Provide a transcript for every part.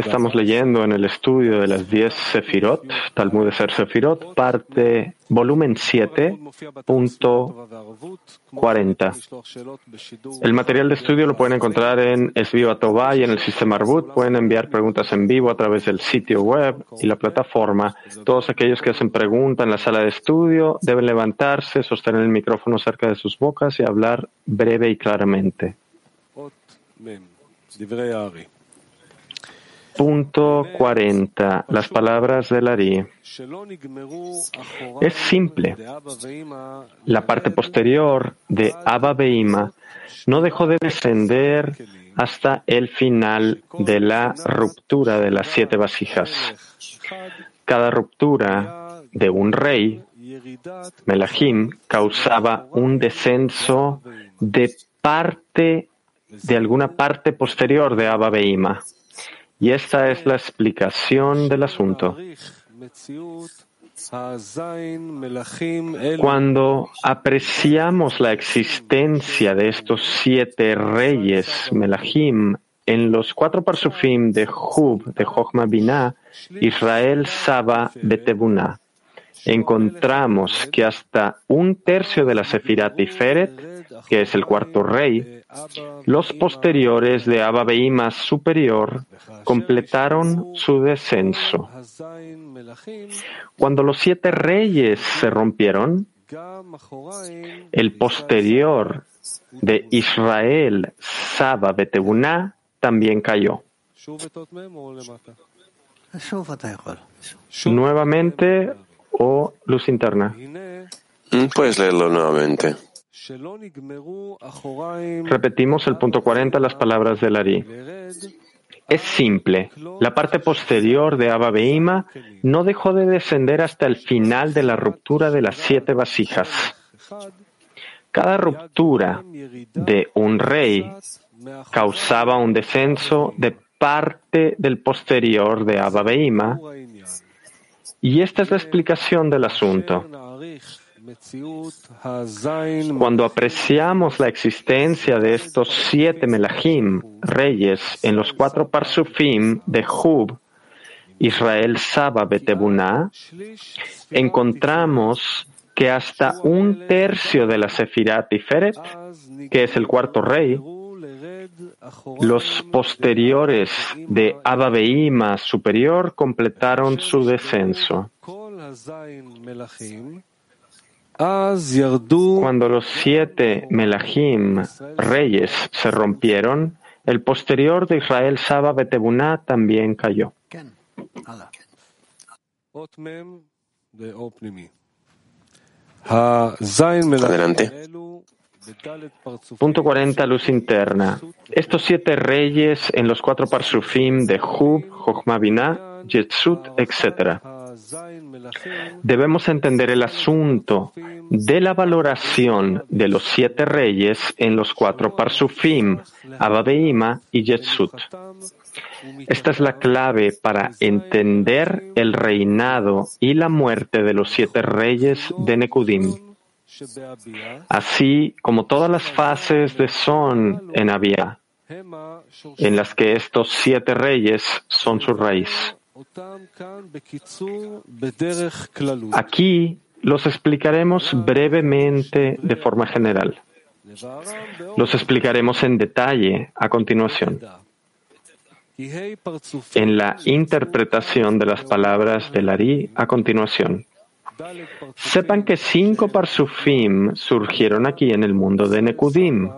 Estamos leyendo en el estudio de las 10 Sefirot, Talmud de Ser Sefirot, parte volumen 7, punto 40. El material de estudio lo pueden encontrar en Esviva Tová y en el sistema Arbut. Pueden enviar preguntas en vivo a través del sitio web y la plataforma. Todos aquellos que hacen preguntas en la sala de estudio deben levantarse, sostener el micrófono cerca de sus bocas y hablar breve y claramente. Punto 40. Las palabras de Lari. Es simple. La parte posterior de Abba Beima no dejó de descender hasta el final de la ruptura de las siete vasijas. Cada ruptura de un rey, Melahim, causaba un descenso de parte, de alguna parte posterior de Abba Beima. Y esta es la explicación del asunto. Cuando apreciamos la existencia de estos siete reyes Melahim en los cuatro parsufim de Hub, de Jochma Binah, Israel Saba Betebuna, encontramos que hasta un tercio de la Sefirat Tiferet, que es el cuarto rey, los posteriores de Abba Beima superior completaron su descenso. Cuando los siete reyes se rompieron, el posterior de Israel, Saba Betebuna, también cayó. Nuevamente o luz interna. Mm, puedes leerlo nuevamente. Repetimos el punto 40, las palabras de Lari. Es simple. La parte posterior de Abba Beima no dejó de descender hasta el final de la ruptura de las siete vasijas. Cada ruptura de un rey causaba un descenso de parte del posterior de Abba Beima y esta es la explicación del asunto. Cuando apreciamos la existencia de estos siete Melahim, reyes, en los cuatro Parsufim de Hub, Israel Saba Betebuna, encontramos que hasta un tercio de la Sefirat Feret, que es el cuarto rey, los posteriores de Abba superior completaron su descenso. Cuando los siete Melahim, reyes, se rompieron, el posterior de Israel Saba Betebuna también cayó. Adelante. Punto 40, luz interna. Estos siete reyes en los cuatro parsufim de Hub, Jochma Binah, Yetzut, etc. Debemos entender el asunto de la valoración de los siete reyes en los cuatro parsufim, Ababeima y Yetzut. Esta es la clave para entender el reinado y la muerte de los siete reyes de Nekudim así como todas las fases de Son en Abia, en las que estos siete reyes son su raíz. Aquí los explicaremos brevemente de forma general. Los explicaremos en detalle a continuación. En la interpretación de las palabras de Lari a continuación. Sepan que cinco parsufim surgieron aquí en el mundo de Nekudim.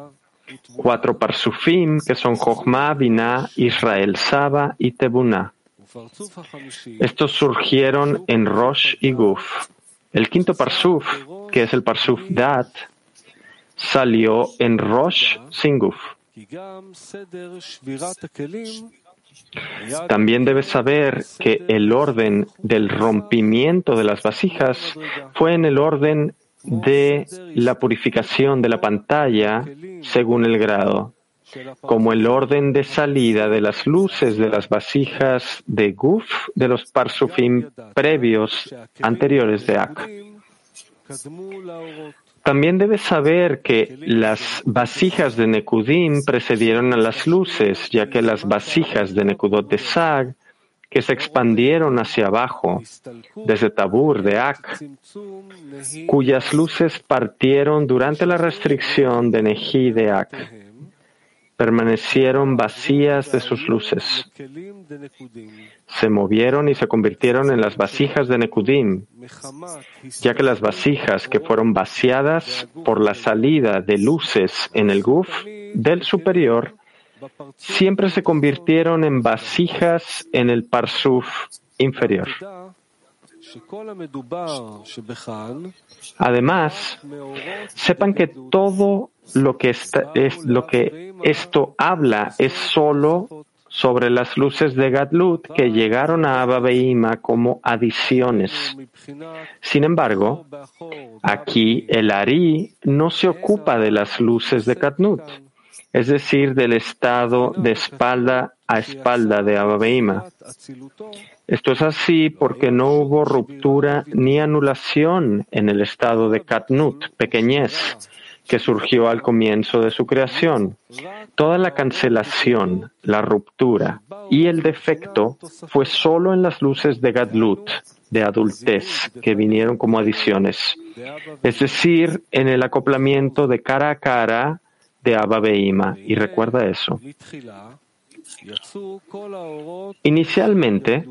Cuatro parsufim que son Jochma, Binah, Israel, Saba y Tebuna. Estos surgieron en Rosh y Guf. El quinto parsuf, que es el parsuf Dat, salió en Rosh sin Guf. También debes saber que el orden del rompimiento de las vasijas fue en el orden de la purificación de la pantalla según el grado, como el orden de salida de las luces de las vasijas de Guf de los parsufim previos anteriores de Ak. También debes saber que las vasijas de Nekudim precedieron a las luces, ya que las vasijas de Nekudot de Sag, que se expandieron hacia abajo, desde Tabur de Ak, cuyas luces partieron durante la restricción de Nehi de Ak permanecieron vacías de sus luces. Se movieron y se convirtieron en las vasijas de Nekudim, ya que las vasijas que fueron vaciadas por la salida de luces en el Guf del superior siempre se convirtieron en vasijas en el Parsuf inferior. Además, sepan que todo lo que, es, lo que esto habla es solo sobre las luces de Gadlut que llegaron a Abba como adiciones. Sin embargo, aquí el Ari no se ocupa de las luces de Gadlut, es decir, del estado de espalda a espalda de Abba esto es así porque no hubo ruptura ni anulación en el estado de Katnut, pequeñez, que surgió al comienzo de su creación. Toda la cancelación, la ruptura y el defecto fue solo en las luces de Gadlut, de adultez, que vinieron como adiciones. Es decir, en el acoplamiento de cara a cara de Abba Y recuerda eso. Inicialmente,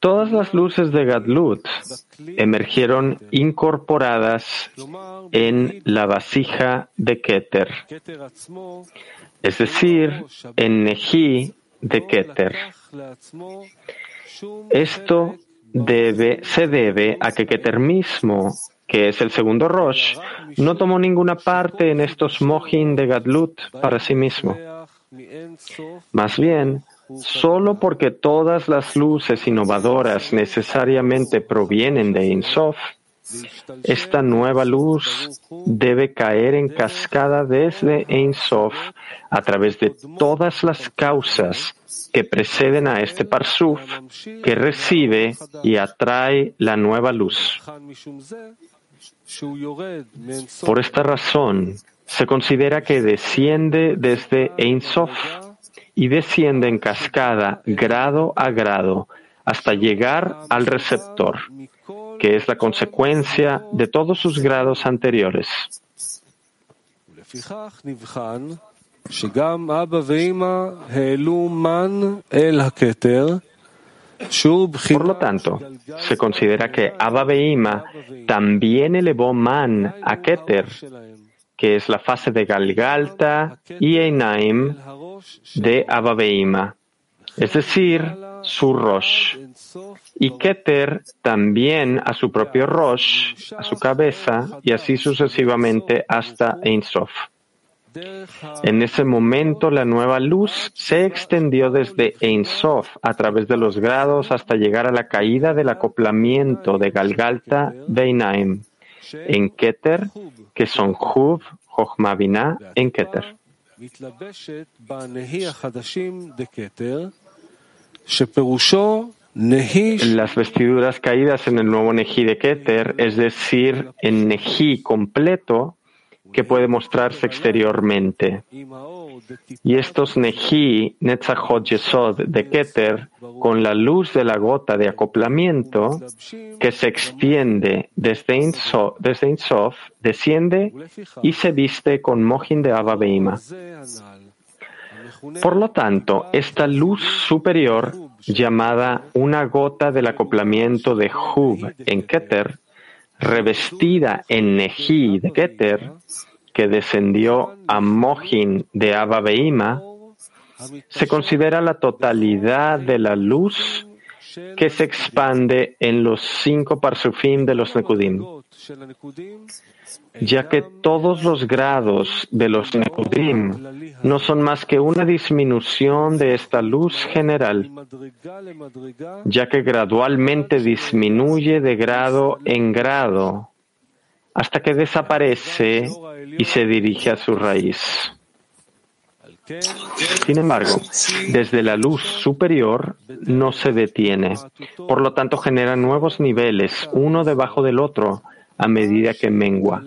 todas las luces de Gadlut emergieron incorporadas en la vasija de Keter, es decir, en Neji de Keter. Esto se debe a que Keter mismo, que es el segundo Rosh, no tomó ninguna parte en estos Mohin de Gadlut para sí mismo. Más bien, solo porque todas las luces innovadoras necesariamente provienen de Insof, esta nueva luz debe caer en cascada desde Insof a través de todas las causas que preceden a este Parsuf que recibe y atrae la nueva luz. Por esta razón, se considera que desciende desde Ein Sof y desciende en cascada grado a grado hasta llegar al receptor, que es la consecuencia de todos sus grados anteriores. Por lo tanto, se considera que Abba Beima también elevó man a Keter que es la fase de Galgalta y Einaim de Ababeima, es decir, su Rosh. Y Keter también a su propio Rosh, a su cabeza, y así sucesivamente hasta Einsof. En ese momento la nueva luz se extendió desde Einsof a través de los grados hasta llegar a la caída del acoplamiento de Galgalta Einaim en Keter, que son Huv, Jochma en Keter. Las vestiduras caídas en el nuevo Neji de Keter, es decir, en Neji completo, que puede mostrarse exteriormente. Y estos Neji, Netzachot Yesod de Keter, con la luz de la gota de acoplamiento que se extiende desde Insof, desciende y se viste con Mohin de Abba Por lo tanto, esta luz superior, llamada una gota del acoplamiento de Hub en Keter, revestida en Neji de Keter, que descendió a Mohin de Abba se considera la totalidad de la luz que se expande en los cinco parsufim de los Nekudim, ya que todos los grados de los Nekudim no son más que una disminución de esta luz general, ya que gradualmente disminuye de grado en grado hasta que desaparece y se dirige a su raíz. Sin embargo, desde la luz superior no se detiene. Por lo tanto, genera nuevos niveles, uno debajo del otro, a medida que mengua.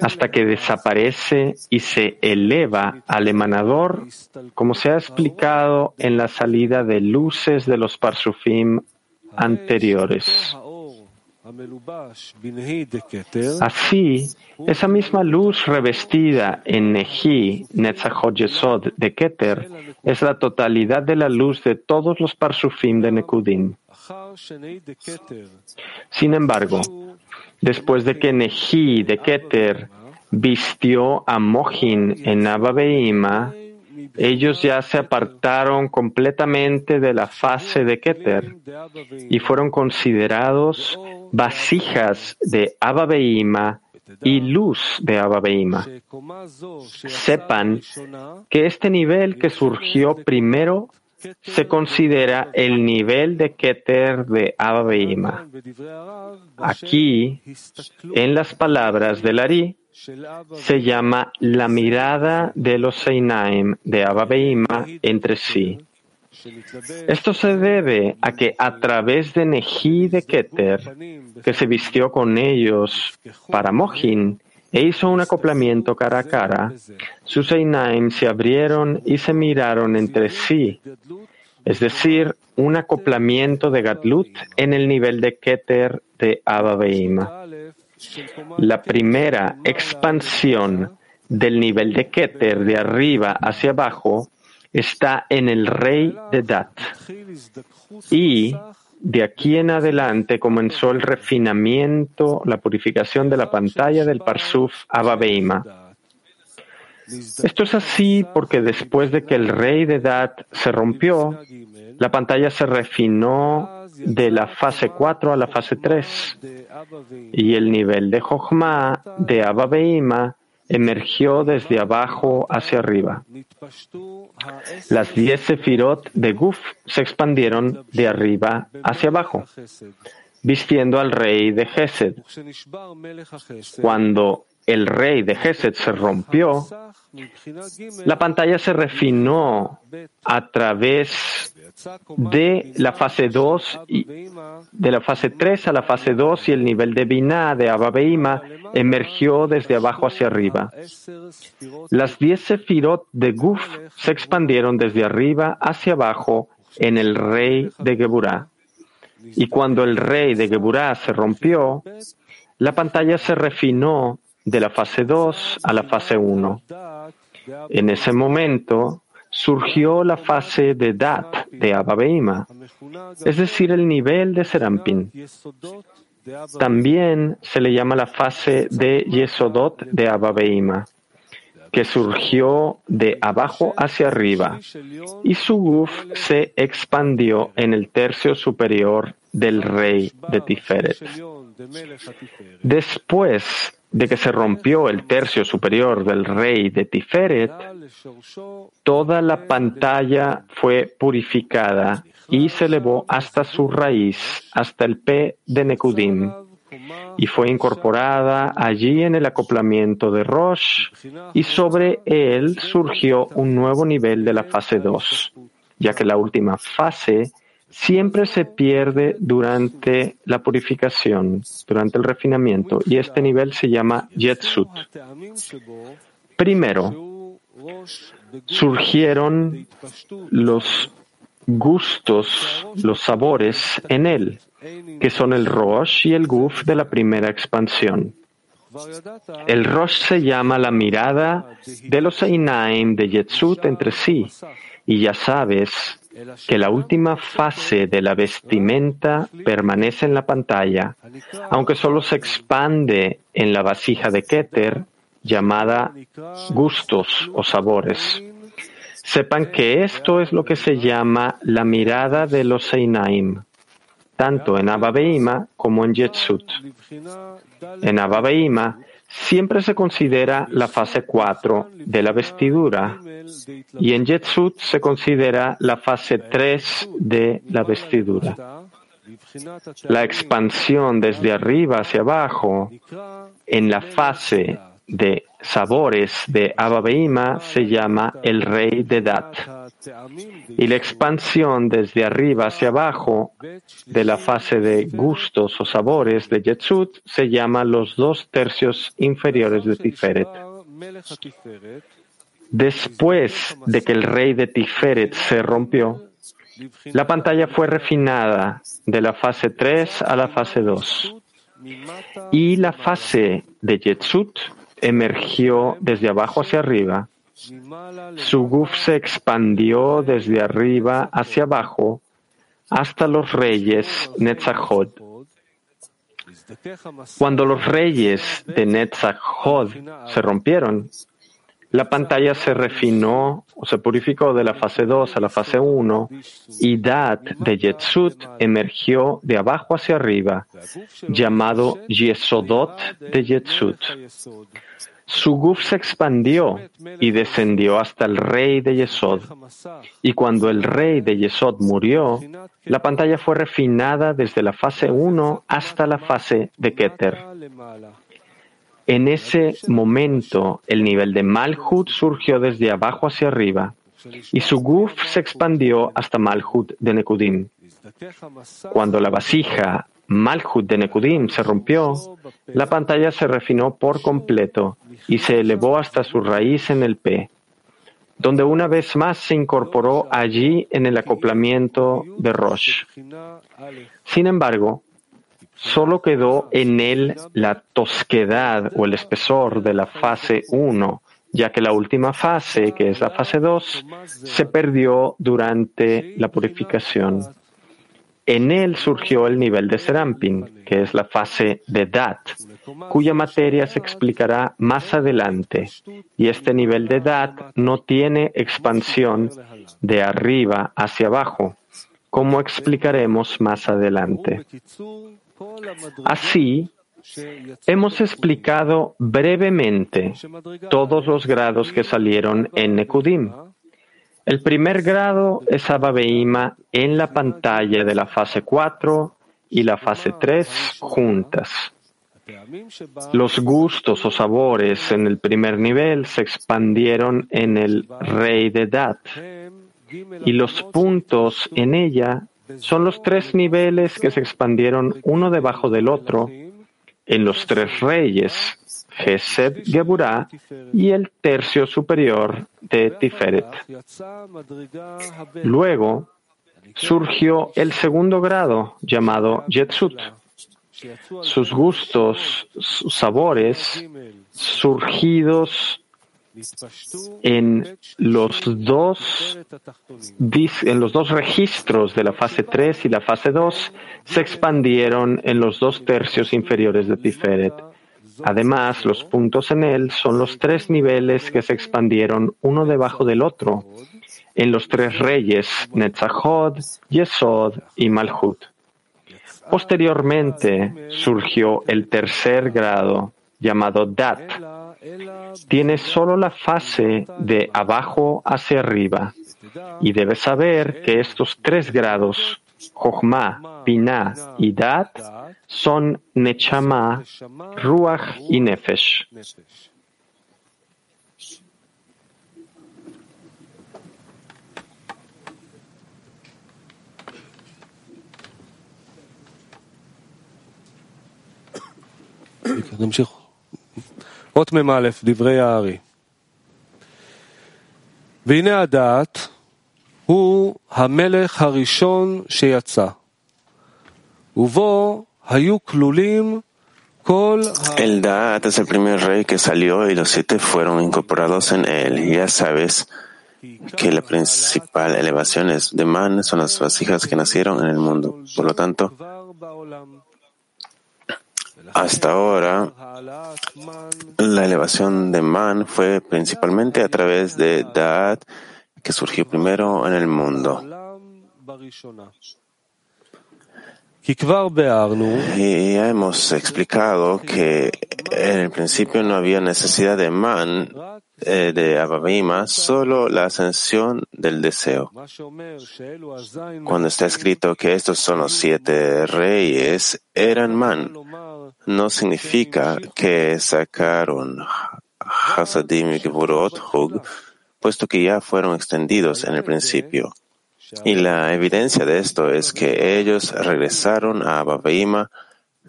hasta que desaparece y se eleva al emanador, como se ha explicado en la salida de luces de los parsufim anteriores. Así, esa misma luz revestida en Nehi, Netzachot Yesod de Keter, es la totalidad de la luz de todos los parsufim de Nekudim. Sin embargo, después de que Nehi de Keter vistió a Mohin en Abba ellos ya se apartaron completamente de la fase de Keter y fueron considerados vasijas de Abba y luz de Abba Sepan que este nivel que surgió primero se considera el nivel de Keter de Abba Aquí, en las palabras del Ari, se llama la mirada de los Seinaim de Abba entre sí. Esto se debe a que a través de Neji de Keter, que se vistió con ellos para Mohin, e hizo un acoplamiento cara a cara, sus Einaim se abrieron y se miraron entre sí, es decir, un acoplamiento de Gatlut en el nivel de Keter de Abba La primera expansión del nivel de Keter de arriba hacia abajo está en el rey de Dat. Y de aquí en adelante comenzó el refinamiento, la purificación de la pantalla del Parsuf Ababeima. Esto es así porque después de que el rey de Dat se rompió, la pantalla se refinó de la fase 4 a la fase 3 y el nivel de Jochma de Ababeima emergió desde abajo hacia arriba. Las diez sefirot de Guf se expandieron de arriba hacia abajo, vistiendo al rey de Gesed. Cuando el rey de Gesed se rompió, la pantalla se refinó a través de la fase 2 y de la fase 3 a la fase 2 y el nivel de Binah de Abba emergió desde abajo hacia arriba. Las 10 sefirot de Guf se expandieron desde arriba hacia abajo en el rey de Geburah. Y cuando el rey de Geburah se rompió, la pantalla se refinó de la fase 2 a la fase 1. En ese momento, surgió la fase de Dat de Abba es decir, el nivel de Serampin. También se le llama la fase de Yesodot de Abba que surgió de abajo hacia arriba, y su guf se expandió en el tercio superior del rey de Tiferet. Después de que se rompió el tercio superior del rey de Tiferet, toda la pantalla fue purificada y se elevó hasta su raíz, hasta el P de Nekudim, y fue incorporada allí en el acoplamiento de Rosh, y sobre él surgió un nuevo nivel de la fase 2, ya que la última fase siempre se pierde durante la purificación, durante el refinamiento, y este nivel se llama Yetsut. Primero, surgieron los gustos, los sabores en él, que son el Rosh y el Guf de la primera expansión. El Rosh se llama la mirada de los Einaim de Yetzut entre sí, y ya sabes que la última fase de la vestimenta permanece en la pantalla, aunque solo se expande en la vasija de Keter llamada gustos o sabores. Sepan que esto es lo que se llama la mirada de los Einaim, tanto en Abba como en Yetzut. En Abba siempre se considera la fase 4 de la vestidura y en Yetzut se considera la fase 3 de la vestidura. La expansión desde arriba hacia abajo en la fase de sabores de Abba se llama el rey de Dat. Y la expansión desde arriba hacia abajo de la fase de gustos o sabores de Yetzut se llama los dos tercios inferiores de Tiferet. Después de que el rey de Tiferet se rompió, la pantalla fue refinada de la fase 3 a la fase 2 y la fase de Yetzut emergió desde abajo hacia arriba. Su guf se expandió desde arriba hacia abajo hasta los reyes Netzachod. Cuando los reyes de Netzachod se rompieron, la pantalla se refinó o se purificó de la fase 2 a la fase 1 y Dat de Yetzut emergió de abajo hacia arriba, llamado Yesodot de Yetzut. Su guf se expandió y descendió hasta el rey de Yesod. Y cuando el rey de Yesod murió, la pantalla fue refinada desde la fase 1 hasta la fase de Keter. En ese momento, el nivel de Malhut surgió desde abajo hacia arriba y su guf se expandió hasta Malhut de Nekudim. Cuando la vasija Malhut de Nekudim se rompió, la pantalla se refinó por completo y se elevó hasta su raíz en el P, donde una vez más se incorporó allí en el acoplamiento de Rosh. Sin embargo, solo quedó en él la tosquedad o el espesor de la fase 1, ya que la última fase, que es la fase 2, se perdió durante la purificación. En él surgió el nivel de Serampin, que es la fase de Dat, cuya materia se explicará más adelante, y este nivel de Dat no tiene expansión de arriba hacia abajo, como explicaremos más adelante. Así, hemos explicado brevemente todos los grados que salieron en Nekudim. El primer grado es Ababeima en la pantalla de la fase 4 y la fase 3 juntas. Los gustos o sabores en el primer nivel se expandieron en el rey de Dat y los puntos en ella son los tres niveles que se expandieron uno debajo del otro en los tres reyes, Geburah y el tercio superior de Tiferet. Luego surgió el segundo grado llamado Yetzut. Sus gustos, sus sabores, surgidos en los dos en los dos registros de la fase 3 y la fase 2 se expandieron en los dos tercios inferiores de Tiferet. Además, los puntos en él son los tres niveles que se expandieron uno debajo del otro en los tres reyes Netzachod, Yesod y Malhut. Posteriormente surgió el tercer grado llamado Dat, tiene solo la fase de abajo hacia arriba y debe saber que estos tres grados, Jochma, Binah y Dat, son Nechama, Ruach y Nefesh. אות מ"א, דברי הארי. והנה הדעת הוא המלך הראשון שיצא, ובו היו כלולים El Da'at es el primer rey que salió y los siete fueron incorporados en él. Ya sabes que la principal elevación de Man son las vasijas que nacieron en el mundo. Por lo tanto, hasta ahora, la elevación de Man fue principalmente a través de Da'at, que surgió primero en el mundo. Y ya hemos explicado que en el principio no había necesidad de man, eh, de Ababima, solo la ascensión del deseo. Cuando está escrito que estos son los siete reyes, eran man, no significa que sacaron Hasadim y puesto que ya fueron extendidos en el principio. Y la evidencia de esto es que ellos regresaron a Babaima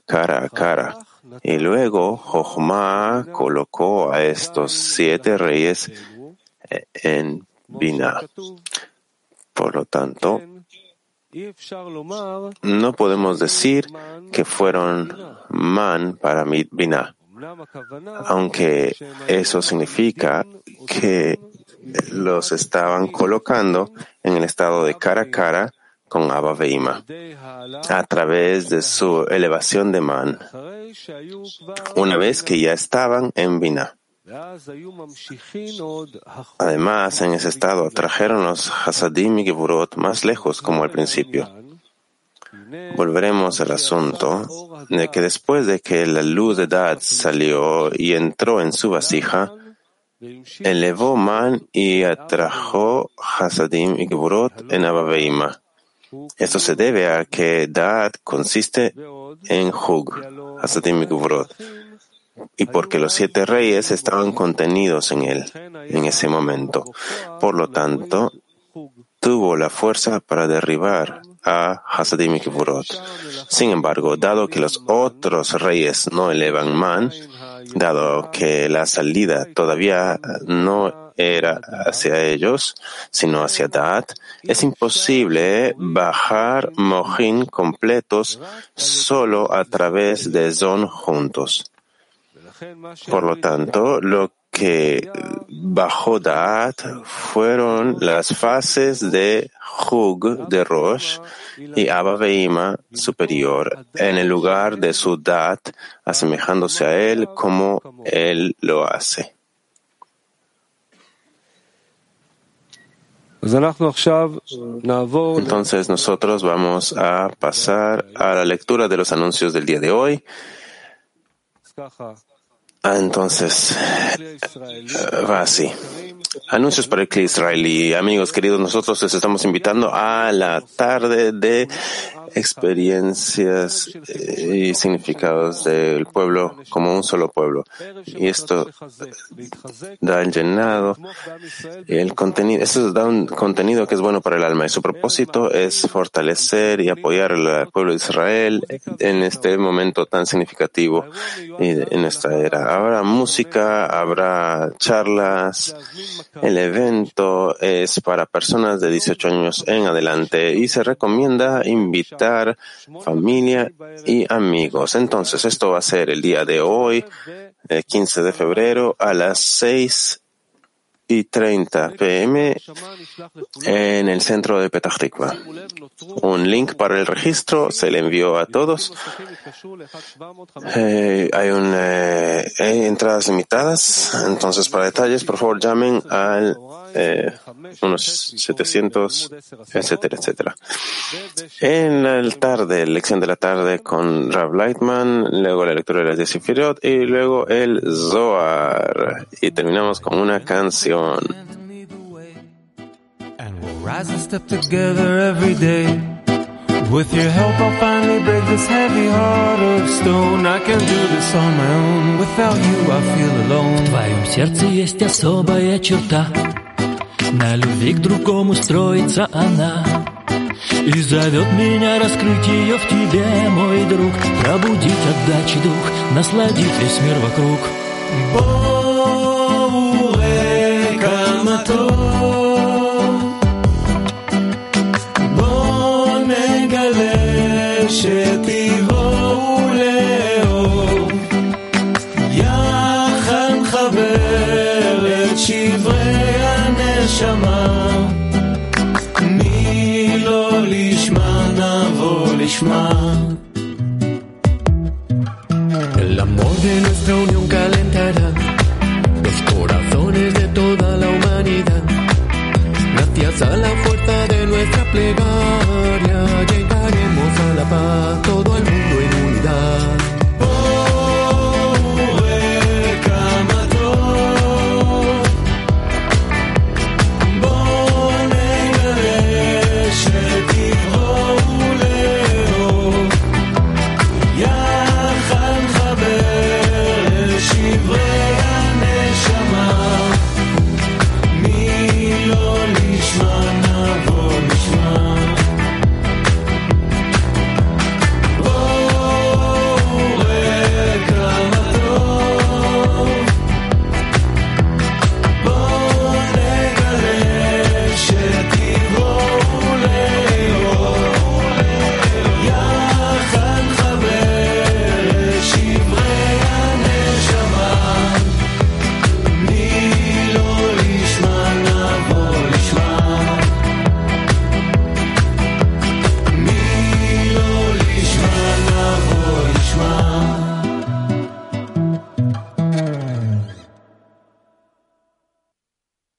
cara a cara. Y luego Jochma colocó a estos siete reyes en Binah. Por lo tanto, no podemos decir que fueron man para Binah, aunque eso significa que los estaban colocando en el estado de cara a cara con Abba Veima a través de su elevación de man, una vez que ya estaban en Binah. Además, en ese estado trajeron los Hasadim y Geburot más lejos como al principio. Volveremos al asunto de que después de que la luz de Dad salió y entró en su vasija, elevó Man y atrajo Hasadim y Geburot en Abaveima. Esto se debe a que Dad consiste en Hug, Hasadim y Geburot y porque los siete reyes estaban contenidos en él en ese momento. Por lo tanto, tuvo la fuerza para derribar y. Sin embargo, dado que los otros reyes no elevan man, dado que la salida todavía no era hacia ellos, sino hacia Dad, es imposible bajar mojín completos solo a través de Zon juntos. Por lo tanto, lo que bajó Da'at fueron las fases de Hug de Rosh y Abba Veima superior en el lugar de su Da'at, asemejándose a él como él lo hace. Entonces nosotros vamos a pasar a la lectura de los anuncios del día de hoy. Ah, entonces, va así. Anuncios para el Cli israelí. Amigos queridos, nosotros les estamos invitando a la tarde de experiencias eh, y significados del pueblo como un solo pueblo. Y esto da el llenado, el contenido, esto da un contenido que es bueno para el alma y su propósito es fortalecer y apoyar al pueblo de Israel en este momento tan significativo en nuestra era. Habrá música, habrá charlas, el evento es para personas de 18 años en adelante y se recomienda invitar familia y amigos. Entonces, esto va a ser el día de hoy, el 15 de febrero, a las 6 y 30 pm en el centro de Petah Tikva. Un link para el registro se le envió a todos. Eh, hay, eh, entradas limitadas, entonces para detalles, por favor, llamen al eh, unos 700, etcétera, etcétera. En la tarde, lección de la tarde con Rav Lightman, luego la lectura de las 10 y luego el Zohar. Y terminamos con una canción. And we'll rise and step together every day. With your help, I'll finally break this heavy heart of stone. I can do this on my own. Without you, I feel alone. В твоем сердце есть особая черта. На любви к другому строится она. И зовет меня раскрыть ее в тебе, мой друг Пробудить отдачи дух, насладить весь мир вокруг Adonai.